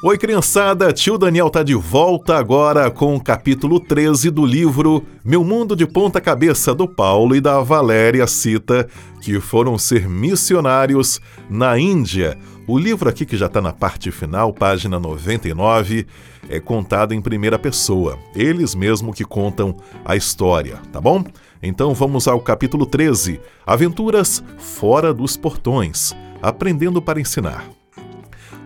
Oi, criançada! Tio Daniel tá de volta agora com o capítulo 13 do livro Meu Mundo de Ponta Cabeça, do Paulo e da Valéria Cita, que foram ser missionários na Índia. O livro aqui, que já está na parte final, página 99, é contado em primeira pessoa. Eles mesmo que contam a história, tá bom? Então vamos ao capítulo 13: Aventuras fora dos portões Aprendendo para ensinar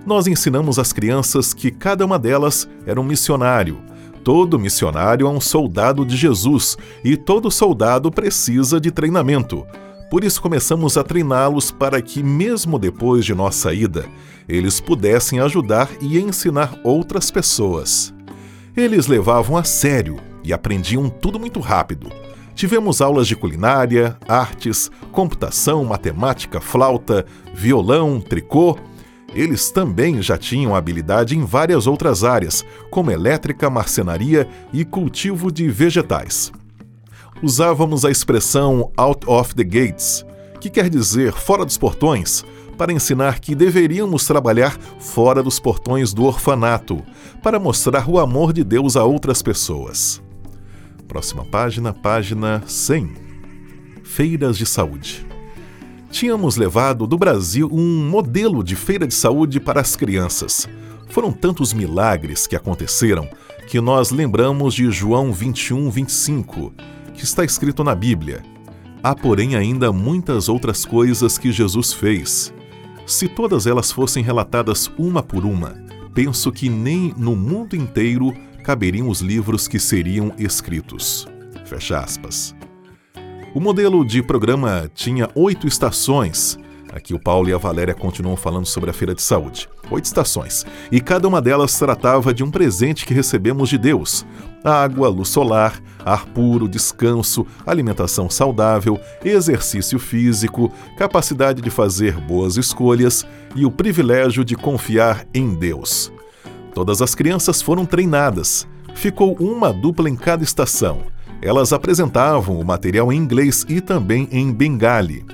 nós ensinamos às crianças que cada uma delas era um missionário. Todo missionário é um soldado de Jesus e todo soldado precisa de treinamento. Por isso começamos a treiná-los para que, mesmo depois de nossa ida, eles pudessem ajudar e ensinar outras pessoas. Eles levavam a sério e aprendiam tudo muito rápido. Tivemos aulas de culinária, artes, computação, matemática, flauta, violão, tricô eles também já tinham habilidade em várias outras áreas, como elétrica, marcenaria e cultivo de vegetais. Usávamos a expressão out of the gates, que quer dizer fora dos portões, para ensinar que deveríamos trabalhar fora dos portões do orfanato, para mostrar o amor de Deus a outras pessoas. Próxima página, página 100. Feiras de saúde tínhamos levado do Brasil um modelo de feira de saúde para as crianças. Foram tantos milagres que aconteceram que nós lembramos de João 21, 25, que está escrito na Bíblia. Há, porém, ainda muitas outras coisas que Jesus fez. Se todas elas fossem relatadas uma por uma, penso que nem no mundo inteiro caberiam os livros que seriam escritos. Fecha aspas. O modelo de programa tinha oito estações. Aqui o Paulo e a Valéria continuam falando sobre a feira de saúde. Oito estações. E cada uma delas tratava de um presente que recebemos de Deus: água, luz solar, ar puro, descanso, alimentação saudável, exercício físico, capacidade de fazer boas escolhas e o privilégio de confiar em Deus. Todas as crianças foram treinadas. Ficou uma dupla em cada estação elas apresentavam o material em inglês e também em bengali.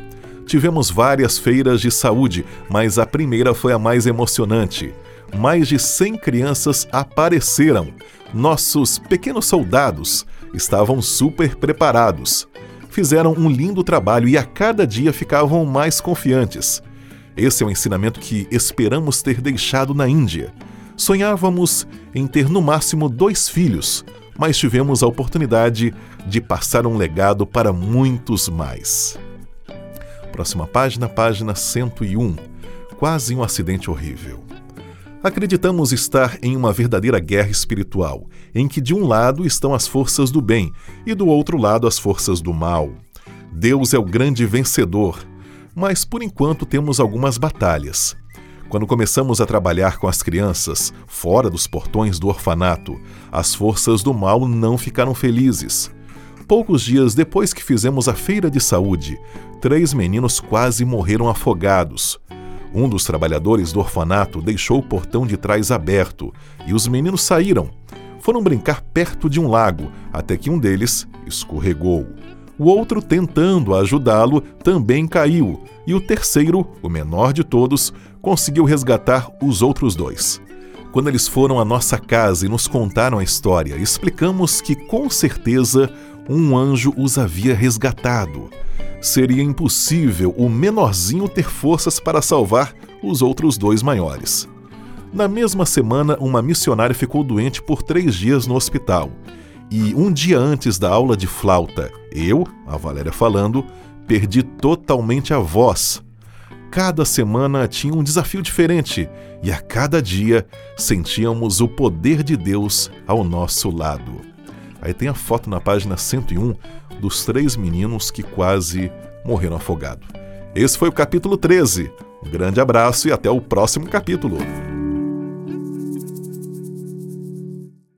Tivemos várias feiras de saúde, mas a primeira foi a mais emocionante. Mais de 100 crianças apareceram. Nossos pequenos soldados estavam super preparados. Fizeram um lindo trabalho e a cada dia ficavam mais confiantes. Esse é o ensinamento que esperamos ter deixado na Índia. Sonhávamos em ter no máximo dois filhos, mas tivemos a oportunidade de passar um legado para muitos mais. Próxima página, página 101. Quase um acidente horrível. Acreditamos estar em uma verdadeira guerra espiritual, em que de um lado estão as forças do bem e do outro lado as forças do mal. Deus é o grande vencedor, mas por enquanto temos algumas batalhas. Quando começamos a trabalhar com as crianças fora dos portões do orfanato, as forças do mal não ficaram felizes. Poucos dias depois que fizemos a feira de saúde, três meninos quase morreram afogados. Um dos trabalhadores do orfanato deixou o portão de trás aberto e os meninos saíram. Foram brincar perto de um lago até que um deles escorregou. O outro, tentando ajudá-lo, também caiu, e o terceiro, o menor de todos, conseguiu resgatar os outros dois. Quando eles foram à nossa casa e nos contaram a história, explicamos que com certeza um anjo os havia resgatado. Seria impossível o menorzinho ter forças para salvar os outros dois maiores. Na mesma semana, uma missionária ficou doente por três dias no hospital e um dia antes da aula de flauta, eu, a Valéria falando, perdi totalmente a voz. Cada semana tinha um desafio diferente e a cada dia sentíamos o poder de Deus ao nosso lado. Aí tem a foto na página 101 dos três meninos que quase morreram afogados. Esse foi o capítulo 13. Um grande abraço e até o próximo capítulo.